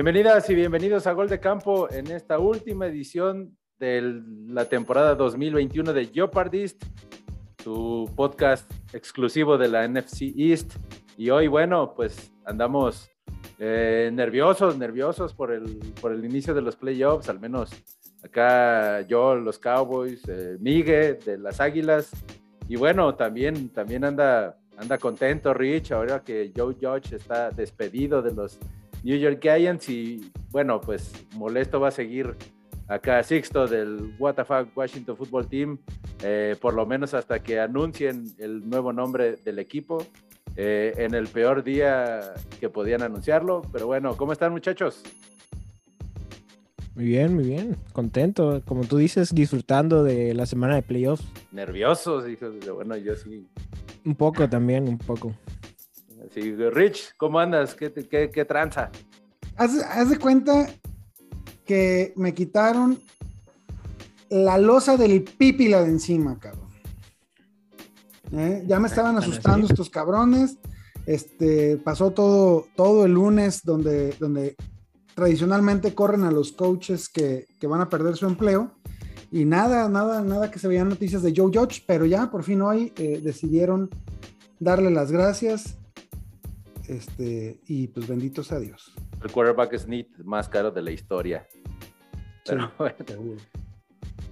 Bienvenidas y bienvenidos a Gol de Campo en esta última edición de la temporada 2021 de Jeopardist, su podcast exclusivo de la NFC East. Y hoy, bueno, pues andamos eh, nerviosos, nerviosos por el, por el inicio de los playoffs, al menos acá yo, los Cowboys, eh, Miguel de las Águilas. Y bueno, también, también anda, anda contento Rich ahora que Joe Judge está despedido de los New York Giants y bueno, pues molesto va a seguir acá Sixto del WTF Washington Football Team, eh, por lo menos hasta que anuncien el nuevo nombre del equipo. Eh, en el peor día que podían anunciarlo, pero bueno, ¿cómo están muchachos? Muy bien, muy bien, contento, como tú dices, disfrutando de la semana de playoffs. Nerviosos, hijos, bueno, yo sí. Un poco también, un poco. Sí, Rich, ¿cómo andas? ¿Qué, qué, tranza? Haz, de cuenta que me quitaron la losa del pípila de encima, cabrón. ¿Eh? Ya me estaban asustando estos cabrones. Este, pasó todo, todo el lunes donde, donde tradicionalmente corren a los coaches que, van a perder su empleo. Y nada, nada, nada que se vean noticias de Joe Judge, pero ya por fin hoy eh, decidieron darle las gracias este, y pues benditos a Dios. El quarterback sneak más caro de la historia. Pero bueno.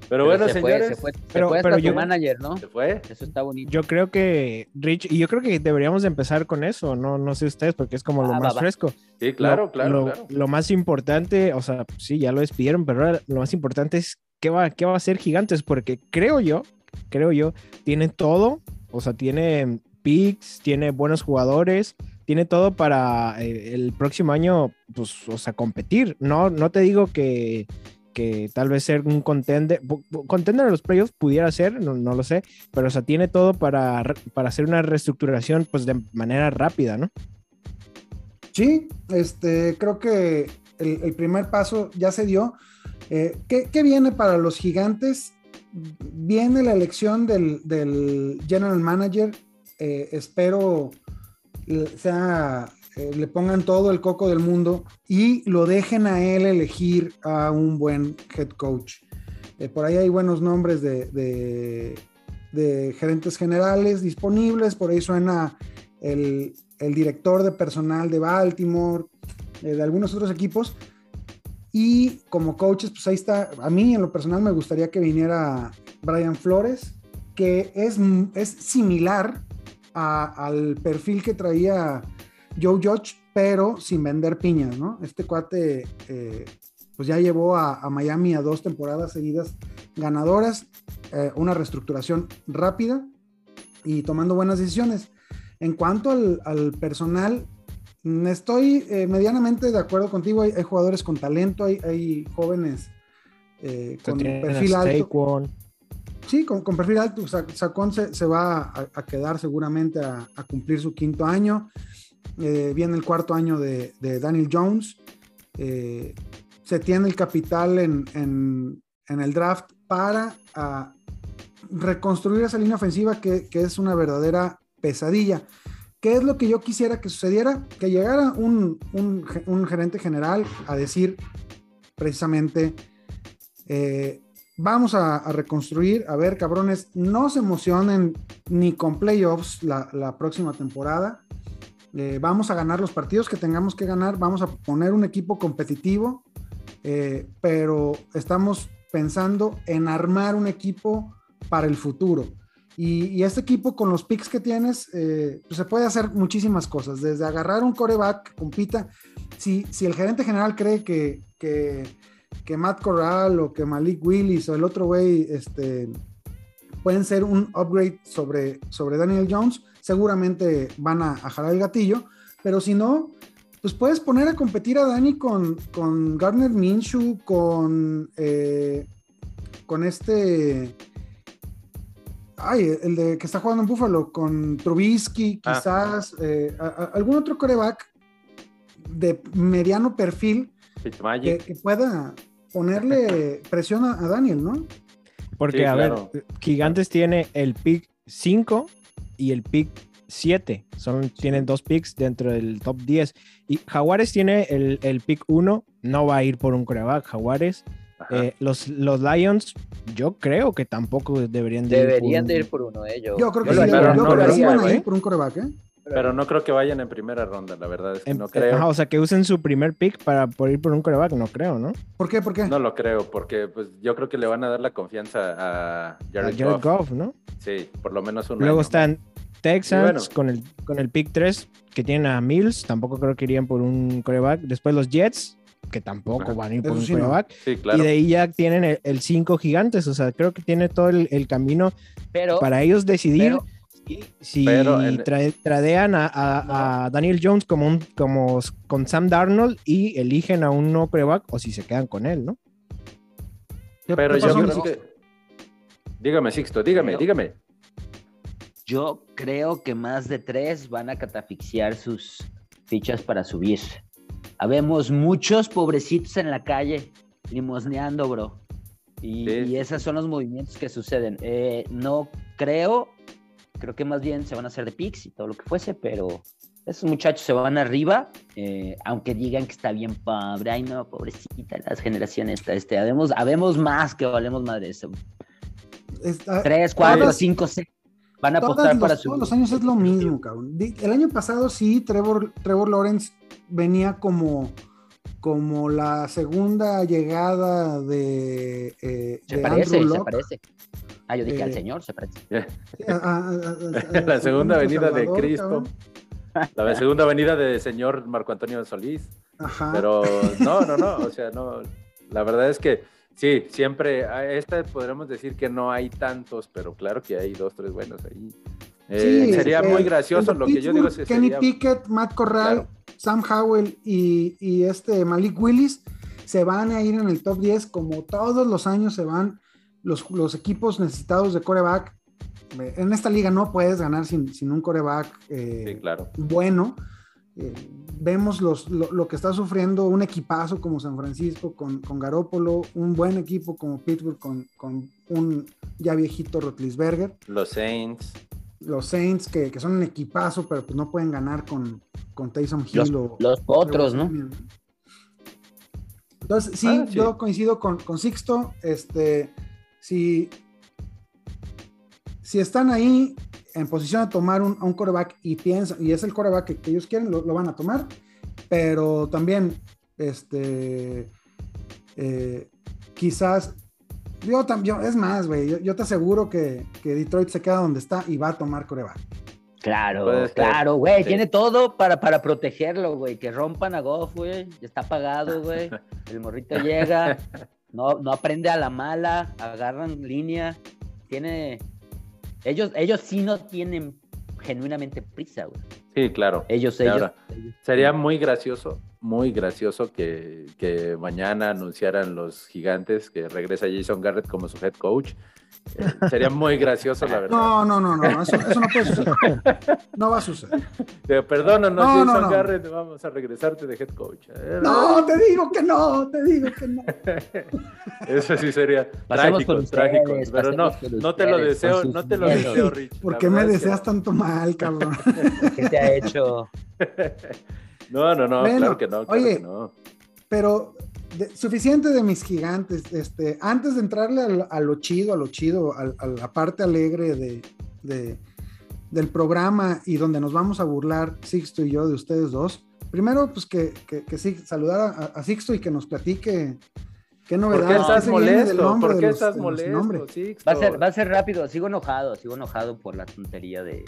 Pero, bueno, señores. se fue, pero, pero yo, manager, ¿no? Se fue. Eso está bonito. Yo creo que, Rich, y yo creo que deberíamos empezar con eso, no, no sé ustedes, porque es como lo ah, más fresco. Sí, claro, claro, lo, más importante, o sea, sí, ya lo despidieron, pero ahora lo más importante es qué va, qué va a hacer Gigantes, porque creo yo, creo yo, tiene todo, o sea, tiene picks, tiene buenos jugadores, tiene todo para eh, el próximo año, pues, o sea, competir. No, no te digo que, que tal vez ser un contender, contender en los playoffs pudiera ser, no, lo sé, pero o sea, tiene todo para, para hacer una reestructuración, pues, de manera rápida, ¿no? Sí, este, creo que el, primer paso ya se dio. Eh, ¿qué, viene para los gigantes? Viene la elección del, del general manager. Eh, espero sea, eh, le pongan todo el coco del mundo y lo dejen a él elegir a un buen head coach. Eh, por ahí hay buenos nombres de, gerentes generales disponibles, por ahí suena el, director de personal de Baltimore, eh, de algunos otros equipos. Y como coaches, pues ahí está, a mí en lo personal me gustaría que viniera Brian Flores, que es, es similar al perfil que traía Joe Judge, pero sin vender piñas, ¿no? Este cuate, eh, pues ya llevó a, Miami a dos temporadas seguidas ganadoras, eh, una reestructuración rápida y tomando buenas decisiones. En cuanto al, personal, estoy eh, medianamente de acuerdo contigo. Hay, jugadores con talento, hay, jóvenes con perfil alto. Sí, con, perfil alto, Sacón se, va a, quedar seguramente a, cumplir su quinto año. Eh, viene el cuarto año de, Daniel Jones. Eh, se tiene el capital en, el draft para reconstruir esa línea ofensiva que, es una verdadera pesadilla. ¿Qué es lo que yo quisiera que sucediera? Que llegara un, gerente general a decir precisamente, eh, Vamos a, reconstruir. A ver, cabrones, no se emocionen ni con playoffs la, próxima temporada. Eh, vamos a ganar los partidos que tengamos que ganar. Vamos a poner un equipo competitivo. Eh, pero estamos pensando en armar un equipo para el futuro. Y, este equipo con los picks que tienes, eh, pues se puede hacer muchísimas cosas, desde agarrar un coreback, compita. Si, si el gerente general cree que, que que Matt Corral o que Malik Willis o el otro güey este, pueden ser un upgrade sobre, sobre Daniel Jones, seguramente van a, jalar el gatillo, pero si no, pues puedes poner a competir a Dani con, con Gardner Minshew, con, eh, con este... Ay, el de que está jugando en Buffalo, con Trubisky, ah. quizás, eh, algún otro coreback de mediano perfil que, pueda ponerle presión a, Daniel, ¿no? Porque, a ver, Gigantes tiene el pick 5 y el pick 7. Son, tienen dos picks dentro del top 10. Y Jaguares tiene el, el pick 1. No va a ir por un coreback. Jaguares. Eh, los, los Lions, yo creo que tampoco deberían de deberían ir por de ir por uno de ellos. Yo creo que, sí, yo creo que sí van a ir por un coreback, ¿eh? Pero no creo que vayan en primera ronda, la verdad es que no creo. o sea, que usen su primer pick para por ir por un coreback, no creo, ¿no? ¿Por qué? ¿Por qué? No lo creo, porque pues yo creo que le van a dar la confianza a Jared, Goff. ¿no? Sí, por lo menos un Luego están Texans con, el, con el pick 3 que tienen a Mills, tampoco creo que irían por un coreback. Después los Jets, que tampoco van a ir por un coreback. Sí, claro. Y de ahí ya tienen el 5 gigantes, o sea, creo que tiene todo el, camino para ellos decidir si tradean a, Daniel Jones como, un, como con Sam Darnold y eligen a un no coreback o si se quedan con él, ¿no? Pero yo creo que... Dígame, Sixto, dígame, dígame. Yo creo que más de tres van a catafixiar sus fichas para subir. Habemos muchos pobrecitos en la calle limosneando, bro. Y, esos son los movimientos que suceden. Eh, no creo Creo que más bien se van a hacer de picks y todo lo que fuese, pero esos muchachos se van arriba, eh, aunque digan que está bien pobre. Ay, no, pobrecita, las generaciones. Este, habemos, habemos más que valemos madre eso. Tres, cuatro, cinco, seis. Van a apostar para su. Todos los años es lo mismo, cabrón. El año pasado sí, Trevor, Trevor Lawrence venía como, como la segunda llegada de, eh, se parece, Se parece. Ah, yo dije al eh, Señor, se parece. la segunda venida de Cristo. La segunda venida de señor Marco Antonio Solís. Ajá. Pero no, no, no. O sea, no. La verdad es que sí, siempre. Esta podremos decir que no hay tantos, pero claro que hay dos, tres buenos ahí. Eh, sería muy gracioso lo que yo digo. Kenny Pickett, Matt Corral, Sam Howell y, y, este Malik Willis se van a ir en el top 10 como todos los años se van los, equipos necesitados de coreback, eh, en esta liga no puedes ganar sin, un coreback eh, bueno. Eh, vemos los, lo, que está sufriendo un equipazo como San Francisco con, con Garópolo, un buen equipo como Pittsburgh con, un ya viejito Rotlisberger. Los Saints. Los Saints que, son un equipazo, pero pues no pueden ganar con, con Taysom Hill los, los otros, ¿no? Entonces, sí, ah, yo coincido con, con Sixto. Este, si, si están ahí en posición de tomar un, un coreback y piensan, y es el coreback que, ellos quieren, lo, van a tomar, pero también, este, eh, quizás, yo también, es más, güey, yo, te aseguro que, Detroit se queda donde está y va a tomar coreback. Claro, claro, güey, tiene todo para, para protegerlo, güey, que rompan a Goff, güey, está pagado, güey, el morrito llega, no, no aprende a la mala, agarran línea, tiene... Ellos, ellos sí no tienen genuinamente prisa, güey. Sí, claro. Ellos, ellos, Sería muy gracioso, muy gracioso que, que, mañana anunciaran los gigantes que regresa Jason Garrett como su head coach eh, sería muy gracioso, la verdad. No, no, no, no, eso, no puede suceder. No va a suceder. Perdónanos, no, no, no, Garrett, vamos a regresarte de head coach. Eh, no, te digo que no, te digo que no. Eso sí sería trágico, trágico. Pero no, no te lo deseo, no te lo deseo, Rich. ¿Por qué me deseas tanto mal, cabrón? ¿Qué te ha hecho? No, no, no, claro que no, claro oye, que no. Pero suficiente de mis gigantes. Este, antes de entrarle a, lo chido, a lo chido, a, la parte alegre de, del programa y donde nos vamos a burlar Sixto y yo de ustedes dos, primero, pues que, que, sí, saludar a, Sixto y que nos platique qué novedades. ¿Por qué estás molesto? ¿Por qué estás molesto? Va a, ser, va a ser rápido, sigo enojado, sigo enojado por la tontería de,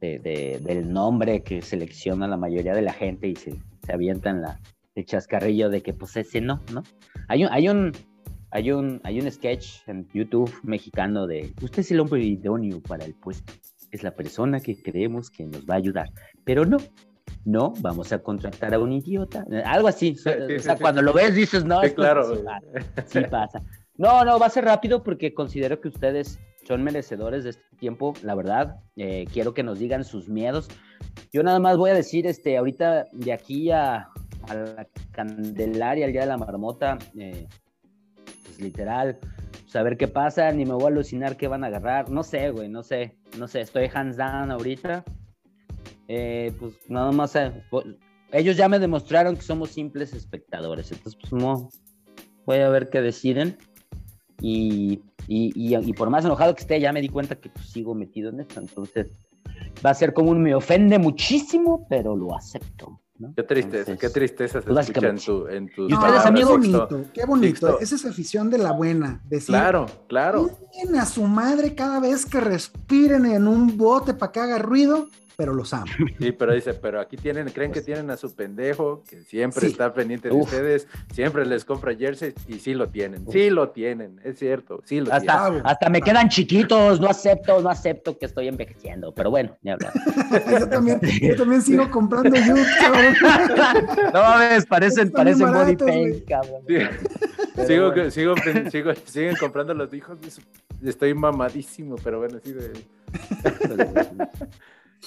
del nombre que selecciona la mayoría de la gente y se, se avientan la el chascarrillo de que pues ese no, ¿no? Hay un, hay un, hay un, hay un sketch en YouTube mexicano de usted es el hombre idóneo para el puesto, es la persona que creemos que nos va a ayudar, pero no, no, vamos a contratar a un idiota, algo así, o sea, cuando lo ves dices, no, sí, claro, sí pasa. No, no, va a ser rápido porque considero que ustedes son merecedores de este tiempo, la verdad. Eh, quiero que nos digan sus miedos. Yo nada más voy a decir, este, ahorita de aquí a, a la Candelaria, el día de la marmota, eh, pues literal, saber qué pasa, ni me voy a alucinar qué van a agarrar, no sé, güey, no sé, no sé, estoy hands down ahorita, eh, pues nada más, eh, po- ellos ya me demostraron que somos simples espectadores, entonces pues no, voy a ver qué deciden. Y, y, y- y por más enojado que esté, ya me di cuenta que pues, sigo metido en esto, entonces va a ser como un me ofende muchísimo, pero lo acepto. ¿no? Qué tristeza, Entonces, qué tristeza se pues, escucha en tu, en tus ¿Y ustedes, bonito, qué bonito. Sixto. Esa es afición de la buena. Decir, Claro, claro. "Chinguen a su madre cada vez que respiren en un bote para que haga ruido, pero los amo. Sí, pero dice, pero aquí tienen, creen que tienen a su pendejo, que siempre Sí. está pendiente de Uf. ustedes, siempre les compra jerseys y sí lo tienen, sí lo tienen, es cierto, sí lo Hasta, Bravo. hasta me quedan chiquitos, no acepto, no acepto que estoy envejeciendo, pero bueno, ni hablar. yo, también, yo también sigo comprando cabrón. No mames, parecen, parecen body paint, cabrón. tienen. Pero sigo, bueno. sigo, sigo, siguen comprando los hijos, estoy mamadísimo, pero bueno, sí de...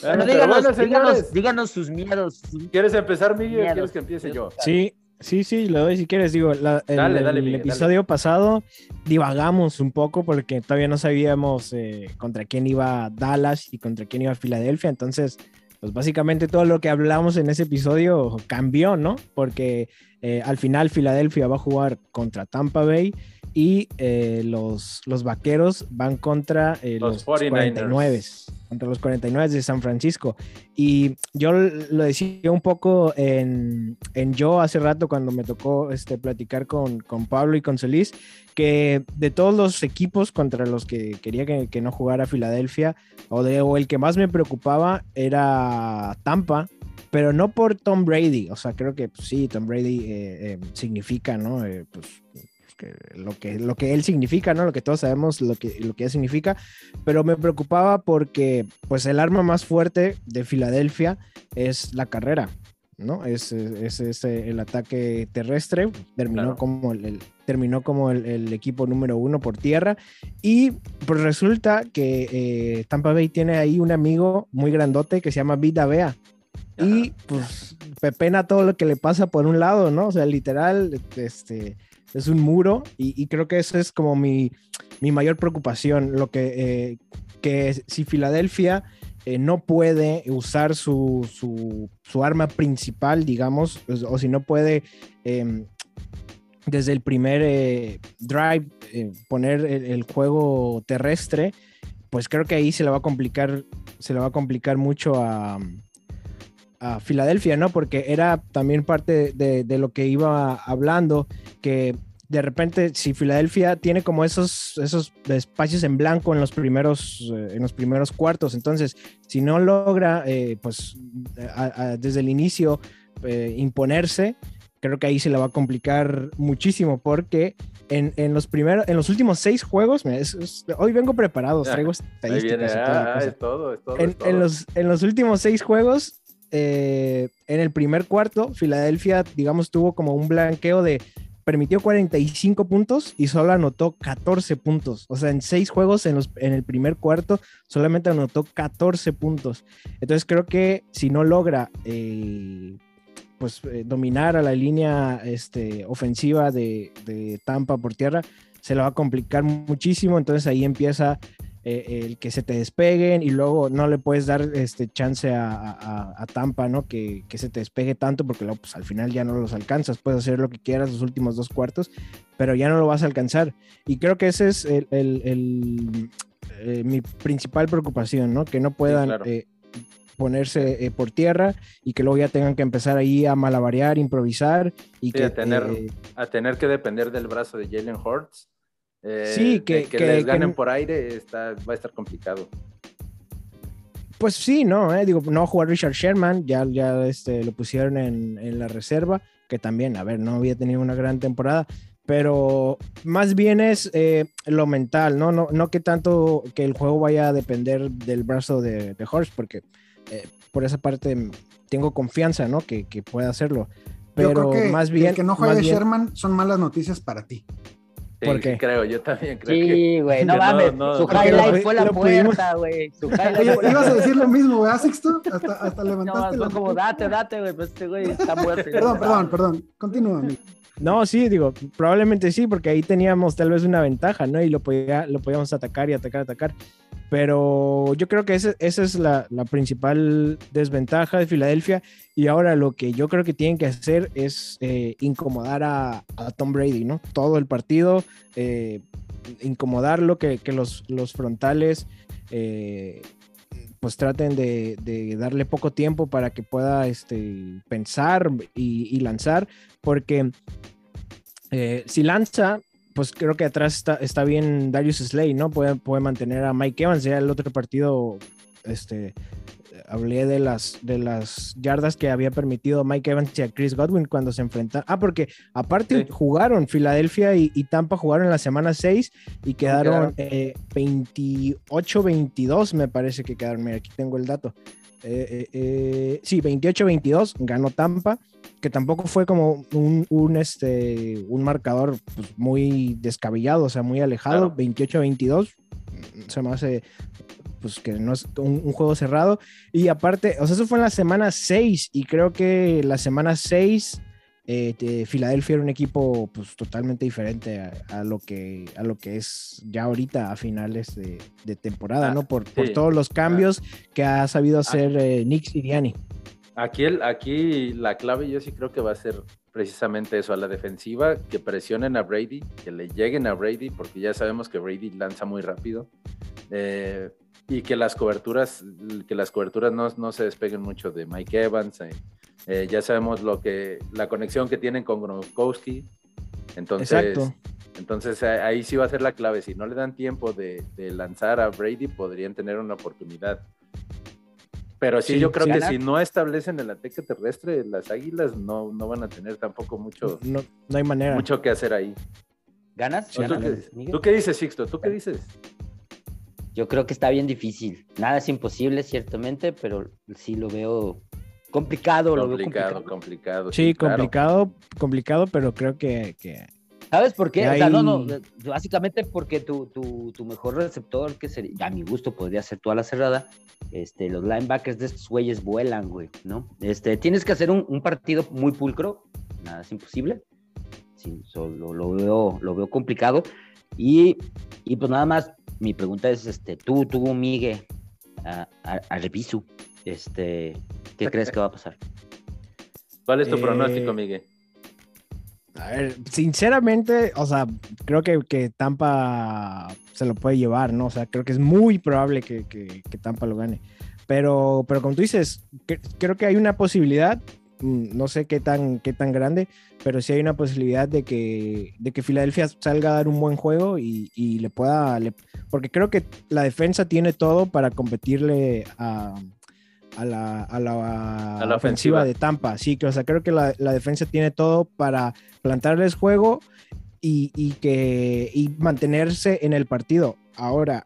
Bueno, Ah, díganos, bueno, díganos, sus miedos. ¿quieres empezar, Miguel? Miedos. ¿Quieres que empiece yo? Sí, sí, sí, lo doy si quieres. Digo, la- el, Dale, dale, el Miguel, episodio pasado divagamos un poco porque todavía no sabíamos eh, contra quién iba Dallas y contra quién iba Filadelfia. Entonces, pues básicamente todo lo que hablamos en ese episodio cambió, ¿no? Porque eh, al final Filadelfia va a jugar contra Tampa Bay y eh, los, los vaqueros van contra eh, Los los, 49ers. 49 contra los 49 de San Francisco. Y yo lo decía un poco en, en yo hace rato cuando me tocó este, platicar con, con Pablo y con Solís, que de todos los equipos contra los que quería que, que no jugara Filadelfia, o, de, o el que más me preocupaba era Tampa, pero no por Tom Brady. O sea, creo que pues, sí, Tom Brady eh, eh, significa, ¿no? Eh, pues, que lo, que, lo que él significa, ¿no? Lo que todos sabemos, lo que, lo que él significa, pero me preocupaba porque, pues, el arma más fuerte de Filadelfia es la carrera, ¿no? Es, es, es el ataque terrestre, terminó Claro. como, el, el- terminó como el, el equipo número uno por tierra, y pues resulta que eh, Tampa Bay tiene ahí un amigo muy grandote que se llama Vita Vea, y pues pepena todo lo que le pasa por un lado, ¿no? O sea, literal, este, es un muro y, creo que eso es como mi, mi mayor preocupación, lo que, eh, que si Filadelfia eh, no puede usar su, su, arma principal, digamos, o, o si no puede em, desde el primer eh, drive poner el, el juego terrestre, pues creo que ahí se le va a complicar, se le va a complicar mucho a, a Filadelfia, ¿no? Porque era también parte de, de lo que iba hablando, que de repente si Filadelfia tiene como esos, esos espacios en blanco en los primeros, eh, en los primeros cuartos, entonces si no logra, eh, pues a- a- desde el inicio eh, imponerse, creo que ahí se le va a complicar muchísimo porque en, en los primeros, en los últimos seis juegos, es- es- hoy vengo preparado, traigo viene, estadísticas y toda la ah, cosa es todo, es todo, en, todo. en los, en los últimos seis juegos, eh, en el primer cuarto, Filadelfia, digamos, tuvo como un blanqueo de permitió 45 puntos y solo anotó 14 puntos. O sea, en seis juegos en, el primer cuarto solamente anotó 14 puntos. Entonces creo que si no logra eh, pues eh, dominar a la línea este, ofensiva de, de Tampa por tierra, se le va a complicar muchísimo. Entonces ahí empieza eh, el que se te despeguen y luego no le puedes dar este chance a, a- a Tampa, ¿no? Que, que se te despegue tanto porque luego pues, al final ya no los alcanzas, puedes hacer lo que quieras los últimos dos cuartos, pero ya no lo vas a alcanzar. Y creo que ese es el, el- el, eh, mi principal preocupación, ¿no? Que no puedan claro. eh, ponerse eh, por tierra y que luego ya tengan que empezar ahí a malabarear, improvisar y Sí, que a tener- eh, a tener que depender del brazo de Jalen Hurts. Eh, Sí, que- que, que- les que ganen no- por aire está, va a estar complicado. Pues sí, no, eh, digo, no jugar Richard Sherman, ya, ya este, lo pusieron en, en la reserva, que también, a ver, no había tenido una gran temporada, pero más bien es eh, lo mental, ¿no? ¿no? No que tanto que el juego vaya a depender del brazo de, de Horst, porque eh, por esa parte tengo confianza, ¿no? Que, que pueda hacerlo. Pero Yo creo que más bien. el que no juegue bien- Sherman son malas noticias para ti. Sí, ¿Por sí, creo, yo también creo que. Sí, güey, no que no, mames. no, su highlight fue la puerta, güey. Su highlight la ibas a decir lo mismo, ¿verdad, Sixto? Hasta, hasta No, levantaste la fue como date, date, güey. Pues este güey está muerto. Perdón, perdón, perdón. Continúa, amigo. No, sí, digo, probablemente sí, porque ahí teníamos tal vez una ventaja, ¿no? Y lo, podía, lo podíamos atacar y atacar, atacar. Pero yo creo que esa es la, principal desventaja de Filadelfia. Y ahora lo que yo creo que tienen que hacer es eh, incomodar a, a, Tom Brady, ¿no? Todo el partido, eh, incomodarlo, que, que los, los, frontales eh, pues traten de, de, darle poco tiempo para que pueda este, pensar y, lanzar, porque si lanza, pues creo que atrás está, está bien Darius Slay, ¿no? Puede, puede mantener a Mike Evans. Ya el otro partido, este, hablé de las, de las yardas que había permitido Mike Evans y a Chris Godwin cuando se enfrentaron. Ah, porque aparte sí. jugaron Filadelfia y, y, Tampa jugaron en la semana 6 y quedaron eh, 28-22, me parece que quedaron. Mira, aquí tengo el dato. Eh, eh, sí, 28-22, ganó Tampa, que tampoco fue como un, un este, un marcador pues, muy descabellado, o sea, muy alejado. Claro. 28-22, se me hace pues que no es un, un, juego cerrado. Y aparte, o sea, eso fue en la semana 6 y creo que la semana 6 eh, de Filadelfia era un equipo pues totalmente diferente a, a, lo que, a lo que es ya ahorita a finales de, de temporada, ah, ¿no? Por, sí. por, todos los cambios ah. que ha sabido hacer eh, Nick Siriani. Aquí, el, aquí la clave yo sí creo que va a ser precisamente eso, a la defensiva, que presionen a Brady, que le lleguen a Brady, porque ya sabemos que Brady lanza muy rápido. Eh, y que las coberturas, que las coberturas no, no se despeguen mucho de Mike Evans. Eh, eh, ya sabemos lo que, la conexión que tienen con Gronkowski. Entonces, Exacto. entonces ahí sí va a ser la clave. Si no le dan tiempo de, de lanzar a Brady, podrían tener una oportunidad. Pero sí, sí yo creo que si no establecen el ataque terrestre, las águilas no, no van a tener tampoco mucho. No, no hay manera. Mucho que hacer ahí. ¿Ganas? ¿Tú, qué, ¿Tú qué dices, Sixto? ¿Tú qué dices? Yo creo que está bien difícil. Nada es imposible, ciertamente, pero sí lo veo complicado. Complicado, lo veo complicado. complicado sí, sí, complicado, claro. complicado, pero creo que, que... ¿Sabes por qué? Hay... O sea, no, no, básicamente porque tu, tu, tu, mejor receptor, que sería, a mi gusto podría ser toda la cerrada, este, los linebackers de estos güeyes vuelan, güey, ¿no? Este, tienes que hacer un, un partido muy pulcro, nada es imposible, sí, solo lo veo, lo veo complicado, y, y pues nada más, mi pregunta es, este, tú, tú, Migue, a, a, a Revisu, este, ¿qué crees que va a pasar? ¿Cuál es tu eh... pronóstico, Migue? A ver, sinceramente, o sea, creo que, que, Tampa se lo puede llevar, ¿no? O sea, creo que es muy probable que, que, que Tampa lo gane. Pero, pero como tú dices, creo que hay una posibilidad, no sé qué tan, qué tan grande, pero sí hay una posibilidad de que, de que Filadelfia salga a dar un buen juego y, y le pueda, le, porque creo que la defensa tiene todo para competirle a, a la, a la, a la ofensiva. ofensiva de Tampa. Sí, que o sea, creo que la, la defensa tiene todo para plantarles juego y, y, que, y mantenerse en el partido. Ahora,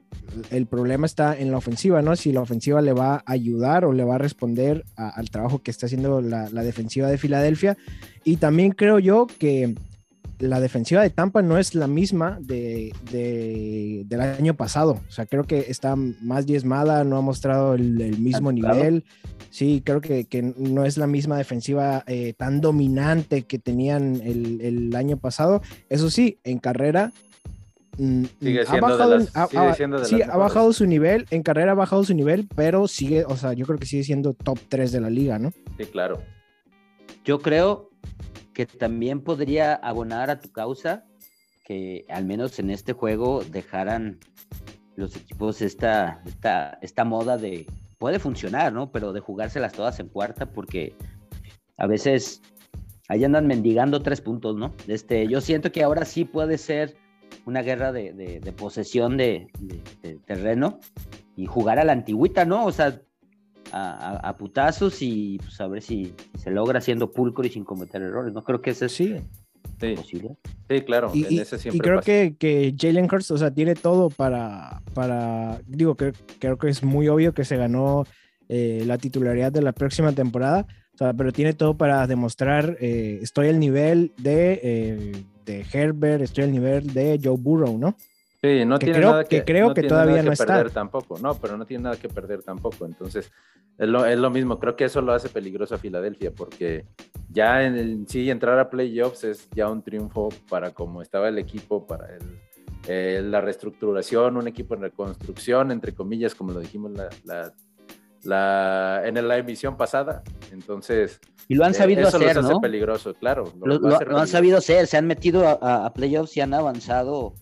el problema está en la ofensiva, ¿no? Si la ofensiva le va a ayudar o le va a responder a, al trabajo que está haciendo la, la defensiva de Filadelfia. Y también creo yo que la defensiva de Tampa no es la misma de, de, del año pasado. O sea, creo que está más diezmada, no ha mostrado el, el mismo nivel. Sí, creo que, que, no es la misma defensiva eh, tan dominante que tenían el, el, año pasado. Eso sí, en carrera. Sigue ha bajado, las, ha, sigue siendo sí, ha bajado su nivel, en carrera ha bajado su nivel, pero sigue, o sea, yo creo que sigue siendo top 3 de la liga, ¿no? Sí, claro. Yo creo que también podría abonar a tu causa que al menos en este juego dejaran los equipos esta, esta, esta moda de, puede funcionar, ¿no? Pero de jugárselas todas en cuarta porque a veces ahí andan mendigando tres puntos, ¿no? Este, yo siento que ahora sí puede ser una guerra de, de, de posesión de, de, terreno y jugar a la antigüita, ¿no? O sea, a, a, a, putazos y pues a ver si, si, se logra haciendo pulcro y sin cometer errores. No creo que ese sí. Sí. posible. Sí, claro. Y, y, y creo pasa. que, que Jalen Hurts, o sea, tiene todo para, para digo, que, creo que es muy obvio que se ganó eh, la titularidad de la próxima temporada, o sea, pero tiene todo para demostrar, eh, estoy al nivel de, eh, de Herbert, estoy al nivel de Joe Burrow, ¿no? Sí, no Que tiene creo- nada que, que creo no que todavía nada no está. perder tampoco. No, pero no tiene nada que perder tampoco. Entonces, es lo, es lo mismo. Creo que eso lo hace peligroso a Filadelfia porque ya en el- sí entrar a playoffs es ya un triunfo para cómo estaba el equipo, para el, eh, la reestructuración, un equipo en reconstrucción, entre comillas, como lo dijimos la, la, la- en la emisión pasada. Entonces, Y lo han eh, sabido eso hacer, los hace ¿no? peligroso, claro. Lo, lo- lo han sabido hacer, se han metido a, a- playoffs y han avanzado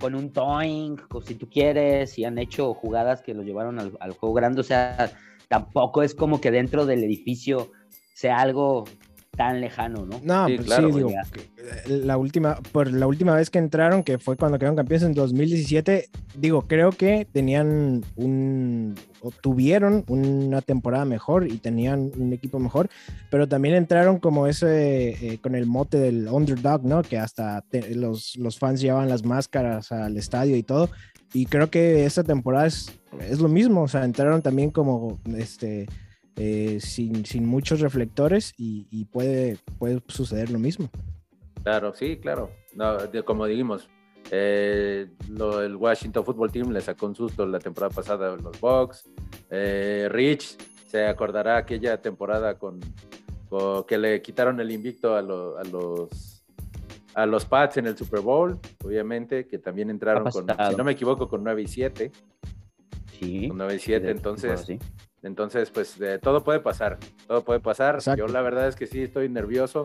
con un toing, si tú quieres, y han hecho jugadas que los llevaron al, al juego grande. O sea, tampoco es como que dentro del edificio sea algo tan lejano, ¿no? No, Sí, pues claro, sí, digo, eh, la última, por la última vez que entraron, que fue cuando quedaron campeones en 2017, digo, creo que tenían un, o tuvieron una temporada mejor y tenían un equipo mejor, pero también entraron como ese, eh, con el mote del underdog, ¿no? Que hasta te- los, los fans llevaban las máscaras al estadio y todo, y creo que esta temporada es, es lo mismo, o sea, entraron también como, este, eh, sin, sin muchos reflectores y, y puede, puede suceder lo mismo. Claro, sí, claro. No, de- como dijimos, eh, lo- el Washington Football Team le sacó un susto la temporada pasada a los Bucks. Eh, Rich se acordará aquella temporada con, con- que le quitaron el invicto a, lo- a los a los Pats en el Super Bowl, obviamente, que también entraron con, si no me equivoco, con 9 y 7. Sí. Con 9 y 7, Sí, entonces, sí. entonces, pues eh, todo puede pasar, todo puede pasar. Exacto. Yo la verdad es que sí estoy nervioso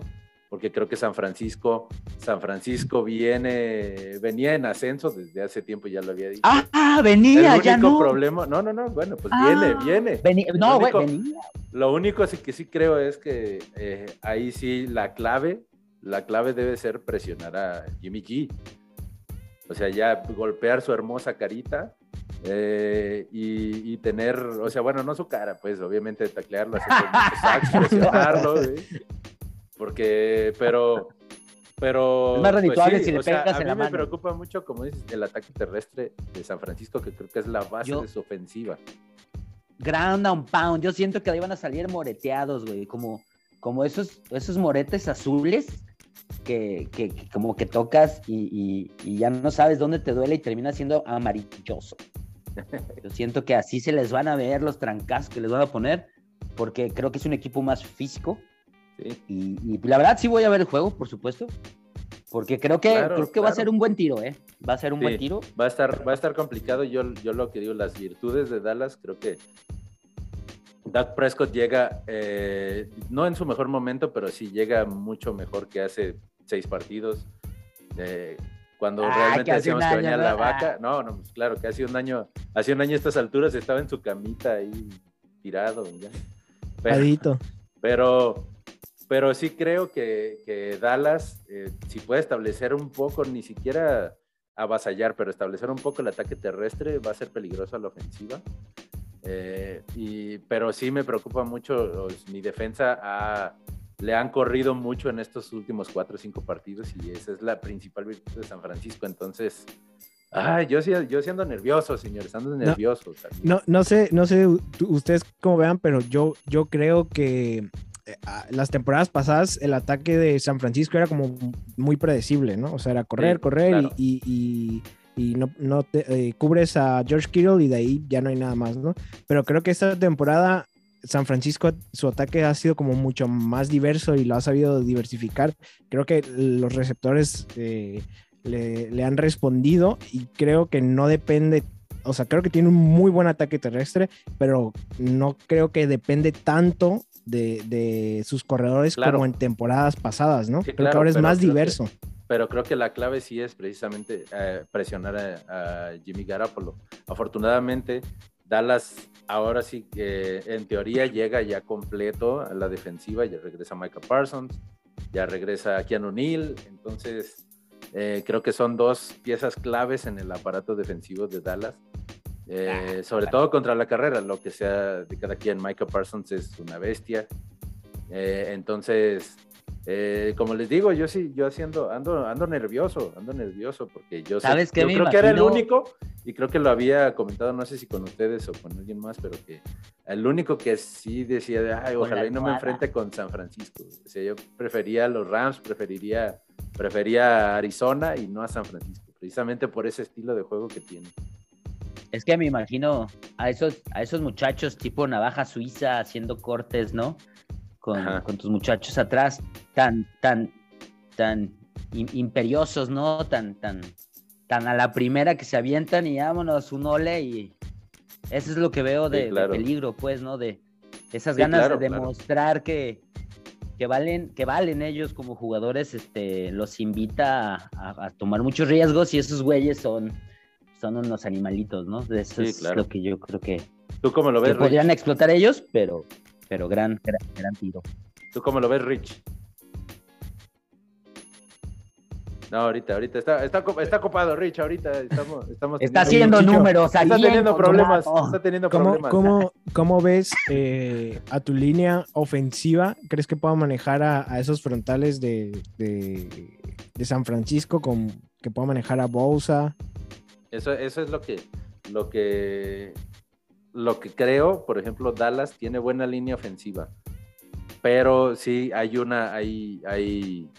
porque creo que San Francisco, San Francisco viene, venía en ascenso desde hace tiempo, ya lo había dicho. Ah, el venía, único ya no. problema, no, no, no, bueno, pues Ah, viene, viene. Vení- El no, venía. Lo único sí que sí creo es que eh, ahí sí la clave, la clave debe ser presionar a Jimmy G. O sea, ya golpear su hermosa carita eh, y, y tener, o sea, bueno, no su cara, pues obviamente taclearlo, hacer sacks, presionarlo, güey. porque, pero, pero, Es más redituable sí, si le sea, pegas a en mí la me preocupa mucho, como dices, el ataque terrestre de San Francisco, que creo que es la base Yo- de su ofensiva. Ground and pound. Yo siento que ahí van a salir moreteados, güey. Como, como esos, esos moretes azules que, que- que como que tocas y, y- y ya no sabes dónde te duele y termina siendo amarilloso. Yo siento que así se les van a ver los trancas que les van a poner, porque creo que es un equipo más físico. Sí. Y, y la verdad sí voy a ver el juego, por supuesto. Porque creo que, Claro, creo que va a ser un buen tiro, ¿eh? Va a ser un Sí. buen tiro. Va a estar, va a estar complicado. Yo, yo lo que digo, las virtudes de Dallas, creo que Dak Prescott llega, eh, no en su mejor momento, pero sí llega mucho mejor que hace seis partidos. Eh, cuando Ah, realmente decíamos un que venía ¿no? la vaca. Ah. No, no, pues claro, que hace un año, hace un año a estas alturas estaba en su camita ahí tirado. ya. Pero, pero, pero sí creo que, que Dallas, eh, si puede establecer un poco, ni siquiera avasallar, pero establecer un poco el ataque terrestre, va a ser peligroso a la ofensiva. Eh, y, pero sí me preocupa mucho, los- mi defensa ha- le han corrido mucho en estos últimos cuatro o cinco partidos y esa es la principal virtud de San Francisco. Entonces, ay, yo sí, yo sí ando nervioso, señores, ando nervioso. también. No, no sé, no sé ustedes cómo vean, pero yo, yo creo que eh, las temporadas pasadas el ataque de San Francisco era como muy predecible, ¿no? O sea, era correr, Sí, correr claro. y, y- y- y no, no te, eh, cubres a George Kittle y de ahí ya no hay nada más, ¿no? Pero creo que esta temporada San Francisco, su ataque ha sido como mucho más diverso y lo ha sabido diversificar. Creo que los receptores eh, le, le han respondido y creo que no depende, o sea, creo que tiene un muy buen ataque terrestre, pero no creo que depende tanto de, de sus corredores Claro. como en temporadas pasadas, ¿no? Sí, creo que ahora es más que- diverso. pero creo que la clave sí es precisamente eh, presionar a, a Jimmy Garapolo. Afortunadamente, Dallas ahora sí que en teoría llega ya completo a la defensiva, ya regresa Michael Parsons, ya regresa Keanu Neal, entonces eh, creo que son dos piezas claves en el aparato defensivo de Dallas. Eh, sobre todo contra la carrera, lo que sea de cada quien. Michael Parsons es una bestia. Eh, entonces, eh, como les digo, yo sí, yo haciendo, ando, ando nervioso, ando nervioso porque yo, sé- ¿Sabes qué yo creo que era el único y creo que lo había comentado, no sé si con ustedes o con alguien más, pero que el único que sí decía, de, ay, ojalá y no me enfrente con San Francisco. O sea, yo prefería los Rams, preferiría, prefería Arizona y no a San Francisco. precisamente por ese estilo de juego que tiene. Es que me imagino a esos, a esos muchachos tipo navaja suiza haciendo cortes, ¿no? Con, tus muchachos atrás, tan, tan, tan im- imperiosos, ¿no? Tan, tan, tan a la primera que se avientan y vámonos, un ole y eso es lo que veo Sí, de, peligro, pues, ¿no? De esas Sí, ganas claro, de claro. demostrar que, que valen, que valen ellos como jugadores, este, los invita a, a- a tomar muchos riesgos y esos güeyes son, son unos animalitos, ¿no? Eso Sí, es lo que yo creo que, ¿Tú cómo lo ves, podrían explotar ellos, pero, pero gran, gran, gran tiro. ¿Tú cómo lo ves, Rich? No, ahorita, ahorita está, está, está copado, Rich, ahorita estamos, estamos Está teniendo- haciendo Chicho, números. Está en teniendo problemas, está teniendo ¿Cómo, problemas. cómo, cómo ves eh, a tu línea ofensiva? ¿Crees que pueda manejar a, a esos frontales de, de- de San Francisco? Con, que pueda manejar a Bosa. Eso, eso es lo que, lo que, lo que creo. Por ejemplo, Dallas tiene buena línea ofensiva, pero sí hay una, hay, hay,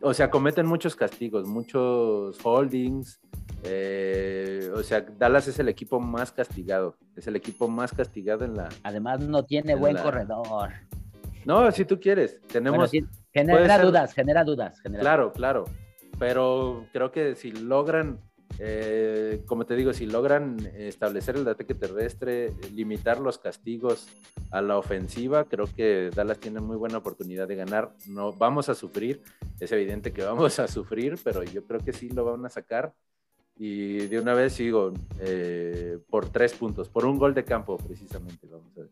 o sea, cometen muchos castigos, muchos holdings. eh, o sea, Dallas es el equipo más castigado, es el equipo más castigado en la. Además, no tiene En buen la- corredor. No, si tú quieres, tenemos. Bueno, genera ser- dudas, genera dudas. genera Claro, claro. Pero creo que si logran, eh, como te digo, si logran establecer el ataque terrestre, limitar los castigos a la ofensiva, creo que Dallas tiene muy buena oportunidad de ganar. No vamos a sufrir, es evidente que vamos a sufrir, pero yo creo que sí lo van a sacar. Y de una vez sigo eh, por tres puntos, por un gol de campo precisamente. Vamos a ver.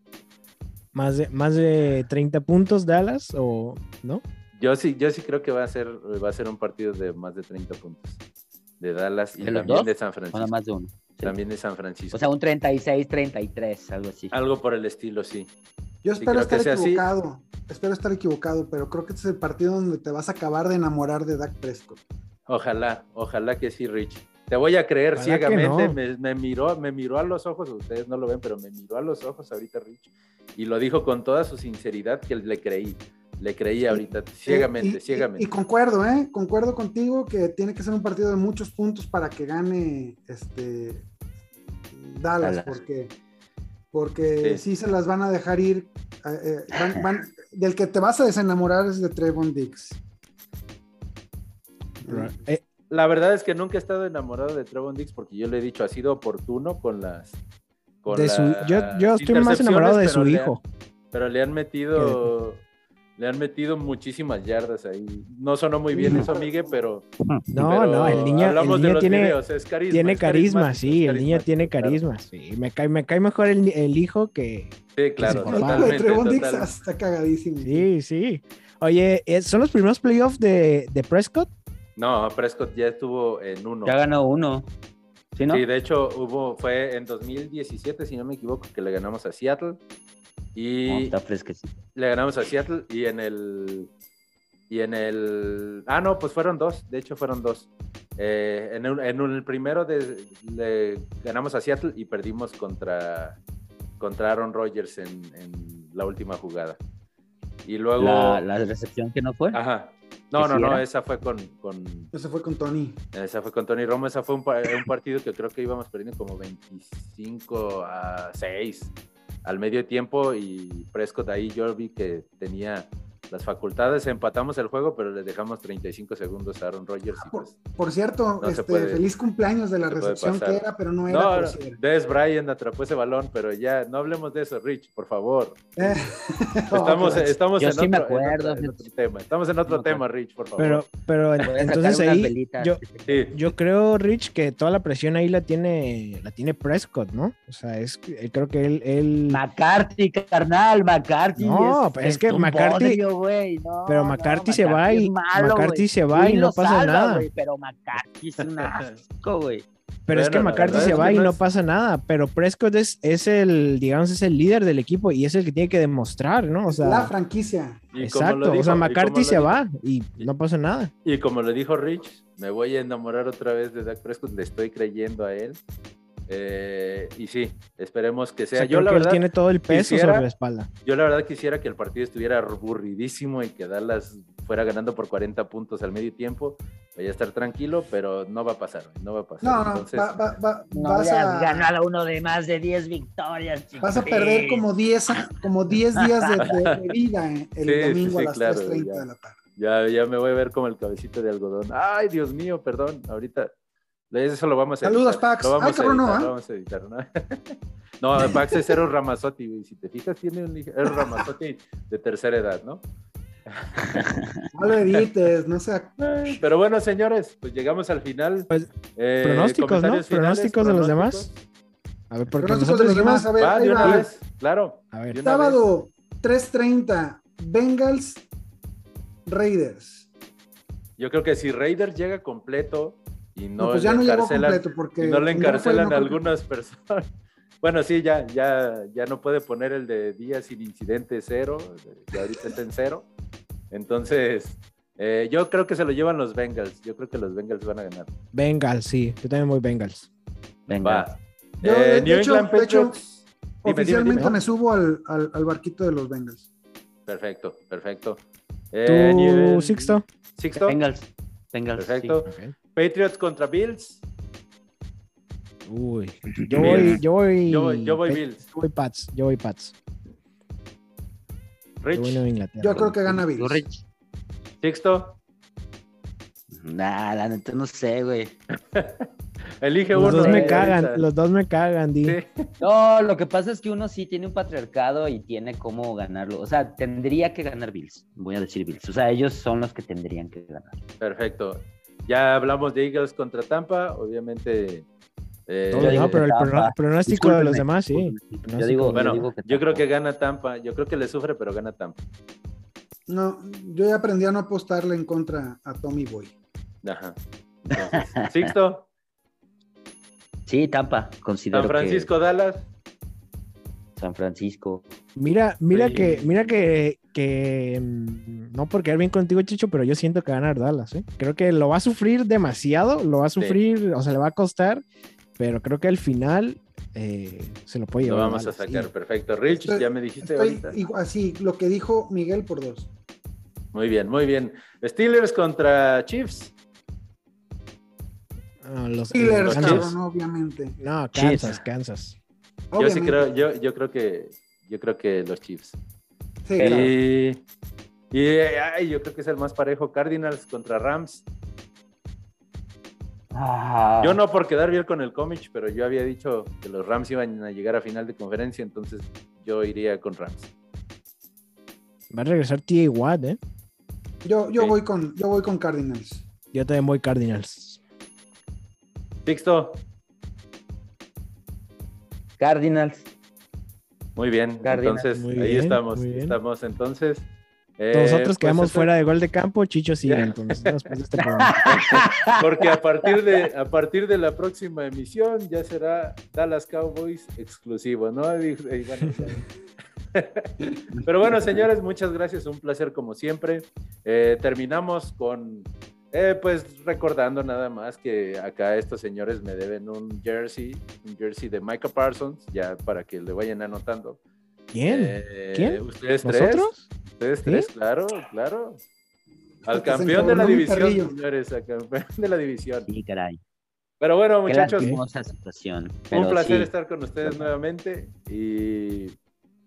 Más de, más de 30 puntos Dallas o no? Yo sí, yo sí creo que va a ser, va a ser un partido de más de 30 puntos. De Dallas y ¿De los también dos? de San O nada Francisco. más de uno. Sí. También de San Francisco. O sea, un 36-33, algo así. Algo por el estilo, sí. Yo espero estar así. equivocado. Espero estar equivocado, pero creo que este es el partido donde te vas a acabar de enamorar de Dak Prescott. Ojalá, ojalá que sí, Rich. Te voy a creer Ojalá ciegamente. no. Me, me miró, me miró a los ojos, ustedes no lo ven, pero me miró a los ojos ahorita Rich. Y lo dijo con toda su sinceridad que le creí. Le creí ahorita, ciegamente, y- ciegamente. Y, y concuerdo, ¿eh? Concuerdo contigo que tiene que ser un partido de muchos puntos para que gane este Dallas, Dallas. porque porque Sí. sí. se las van a dejar ir. eh, eh, van- van- del que te vas a desenamorar es de Trevon Dix. Eh, La verdad es que nunca he estado enamorado de Trevon Dix porque yo le he dicho, ha sido oportuno con las. con de su, yo, las yo estoy más enamorado de su hijo. han- pero le han metido. Le han metido muchísimas yardas ahí. No sonó muy bien eso, Migue, pero. No, pero no, el niño, el hablamos de niño los tiene, videos, es carisma, tiene es carisma, carismático, sí, el niño tiene carisma, sí. Me cae, me cae mejor el, el hijo que... Sí, claro, de totalmente. Trevon Dix total. está cagadísimo. Sí, sí. Oye, ¿eh, ¿son los primeros playoffs de, de Prescott? No, Prescott ya estuvo en uno. Ya ganó uno. ¿Sí, no? Sí, de hecho, hubo, fue en 2017, si no me equivoco, que le ganamos a Seattle. No, Y está fresquecito. le ganamos a Seattle y en el. Y en el. Ah, no, pues fueron dos. De hecho, fueron dos. Eh, en, un- en el primero de- le ganamos a Seattle y perdimos contra, contra Aaron Rodgers en, en la última jugada. Y luego. La, la recepción que no fue. Ajá. No, ¿Que no, sí no, esa fue con, con, Ese fue con Tony. esa fue con Tony Romo, esa fue un, un partido que creo que íbamos perdiendo como 25 a 6 al medio tiempo y Prescott ahí yo vi que tenía las facultades, empatamos el juego, pero le dejamos 35 segundos a Aaron Rodgers. y Por, pues, por cierto, No este, puede- feliz cumpleaños de la recepción que era, pero no era no, por ser. Des Bryant atrapó ese balón, pero ya no hablemos de eso, Rich, por favor. Eh, Estamos, estamos Yo en, sí me otro, en acuerdo, otro- en fíjate. otro tema. Estamos en otro No, tema, Rich, por favor. Pero, pero entonces ahí yo, Sí. yo creo, Rich, que toda la presión ahí la tiene, la tiene Prescott, ¿no? O sea, es, creo que él, él McCarthy, carnal, McCarthy. No, pues es que McCarthy- bodrio, güey, no, pero no, McCarthy se va y- malo, McCarthy se va y no lo pasa salva, nada. pero McCarthy es un asco, güey. Pero es que McCarthy se va y no pasa nada, pero Prescott es, es el, digamos, es el líder del equipo y es el que tiene que demostrar, ¿no? O sea, la franquicia. Exacto, lo dijo- o sea, McCarthy lo se dijo- va y no pasa nada. Y como le dijo Rich, me voy a enamorar otra vez de Dak Prescott, le estoy creyendo a él. Eh, y sí, esperemos que O sea. yo la verdad, tiene todo el peso quisiera- sobre la espalda. yo la verdad quisiera que el partido estuviera aburridísimo y que Dallas fuera ganando por 40 puntos al medio tiempo. Vaya a estar tranquilo, pero no va a pasar, no va a pasar. No, no, Entonces, va- va- va- No vas, a, ganado uno de más de 10 victorias, chico. vas a perder como 10, a- como 10 días de, de- de vida eh, el Sí, domingo sí, a las claro, 3.30 ya. de la tarde. ya, ya me voy a ver como el cabecito de algodón. Ay, Dios mío, perdón, ahorita. Eso lo vamos a Saludos, editar. Pax. Lo vamos Ay, cabrón, a editar, no, ¿ah? lo vamos a editar, ¿no? No, Pax es Eros Ramazotti, güey. Si te fijas, tiene un Eros Ramazotti de tercera edad, ¿no? No lo edites, no sea. Pero bueno, señores, pues llegamos al final. Pues, Eh, pronósticos, ¿no? finales, Pronósticos de los pronósticos. demás. A ver, porque Pronósticos de nosotros los demás, a ver, Va, de una va. vez, claro. A ver, Sábado, 3.30, Bengals, Raiders. Yo creo que si Raiders llega completo y no, No, pues ya le no llegó encarcelan, completo porque y no le encarcelan no algunas personas. Bueno, sí, ya, ya, ya no puede poner el de día sin incidente cero, que ahorita está en cero. Entonces, eh, yo creo que se lo llevan los Bengals. Yo creo que los Bengals van a ganar. Bengals, sí. Yo también voy Bengals. Venga. Va. Yo, Eh, de- de New hecho- England Patriots. Dime, Oficialmente dime. me subo al, al- al barquito de los Bengals. Perfecto, perfecto. ¿Tú, Eh, Sixto? Sixto. Bengals. Bengals. Perfecto. Ok. Patriots contra Bills. Uy, yo voy, yo voy, Yo voy, yo voy Pe- Bills. Yo voy Pats, yo voy Pats. Yo voy Rich. Inglaterra. Yo creo que gana ¿Tú, Bills. Rich? Sixto. Nah, la neta no sé, güey. Elige Los uno. dos me eh, cagan, los dos me cagan, Di. Sí. No, lo que pasa es que uno sí tiene un patriarcado y tiene cómo ganarlo. O sea, tendría que ganar Bills. Voy a decir Bills. O sea, ellos son los que tendrían que ganar. Perfecto. Ya hablamos de Eagles contra Tampa, obviamente. eh, no, pero el pronóstico de los demás, sí. Yo digo, bueno, yo digo que yo creo que gana Tampa. Yo creo que le sufre, pero gana Tampa. No, yo ya aprendí a no apostarle en contra a Tommy Boy. Ajá. Entonces, Sixto, Sí, Tampa. Considero San Francisco, Dallas. San Francisco. Mira, mira Sí. que, mira que, que mm, no por quedar bien contigo, Chicho, pero yo siento que va a ganar Dallas, ¿eh? Creo que lo va a sufrir demasiado, lo va a sufrir, o sea, le va a costar, pero creo que al final eh, se lo puede Lo llevar. vamos a sacar. Perfecto. Rich, Estoy- ya me dijiste Estoy ahorita. igual- así, lo que dijo Miguel por dos. Muy bien, muy bien. Steelers contra Chiefs. Ah, los, Steelers, los Kansas. cabrón, obviamente. No, Chiefs. Kansas, Kansas. Yo sí creo, yo, yo creo que, yo creo que los Chiefs. Sí, claro. Y, y ay, yo creo que es el más parejo. Cardinals contra Rams. Ah, Yo no por quedar bien con el cómic, pero yo había dicho que los Rams iban a llegar a final de conferencia, entonces yo iría con Rams. Va a regresar T.A. Watt, ¿eh? Yo, yo voy con, yo voy con Cardinals. Yo también voy Cardinals. Sixto, Cardinals. Muy bien. Entonces, Muy ahí bien, estamos. Estamos entonces. Eh, Nosotros pues, quedamos fuera de gol de campo, Chicho entonces, después de este programa. Porque a partir de a partir de la próxima emisión ya será Dallas Cowboys exclusivo, ¿no? Y- y bueno, ya. Pero bueno, señores, muchas gracias, un placer como siempre. Eh, terminamos con, eh, pues recordando nada más que acá estos señores me deben un jersey, un jersey de Micah Parsons, ya para que le vayan anotando. ¿Quién? Eh, ¿Quién? Ustedes tres. ¿Nosotros? Ustedes ¿Sí? tres, claro, claro. Al campeón de la división, señores, al campeón de la división. Sí, caray. Pero bueno, Qué muchachos, lastimosa situación. un placer sí. estar con ustedes nuevamente y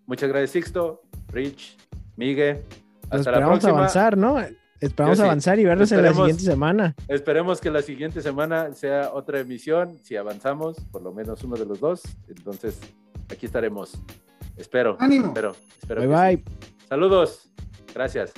muchas gracias Sixto, Rich, Migue. Pues Hasta la esperamos próxima. avanzar, ¿no? Esperamos sí. avanzar y vernos en la siguiente semana. Esperemos que la siguiente semana sea otra emisión, si avanzamos, por lo menos uno de los dos. Entonces, aquí estaremos. Espero. Ánimo. Espero, espero Bye bye. sí. Saludos. Gracias.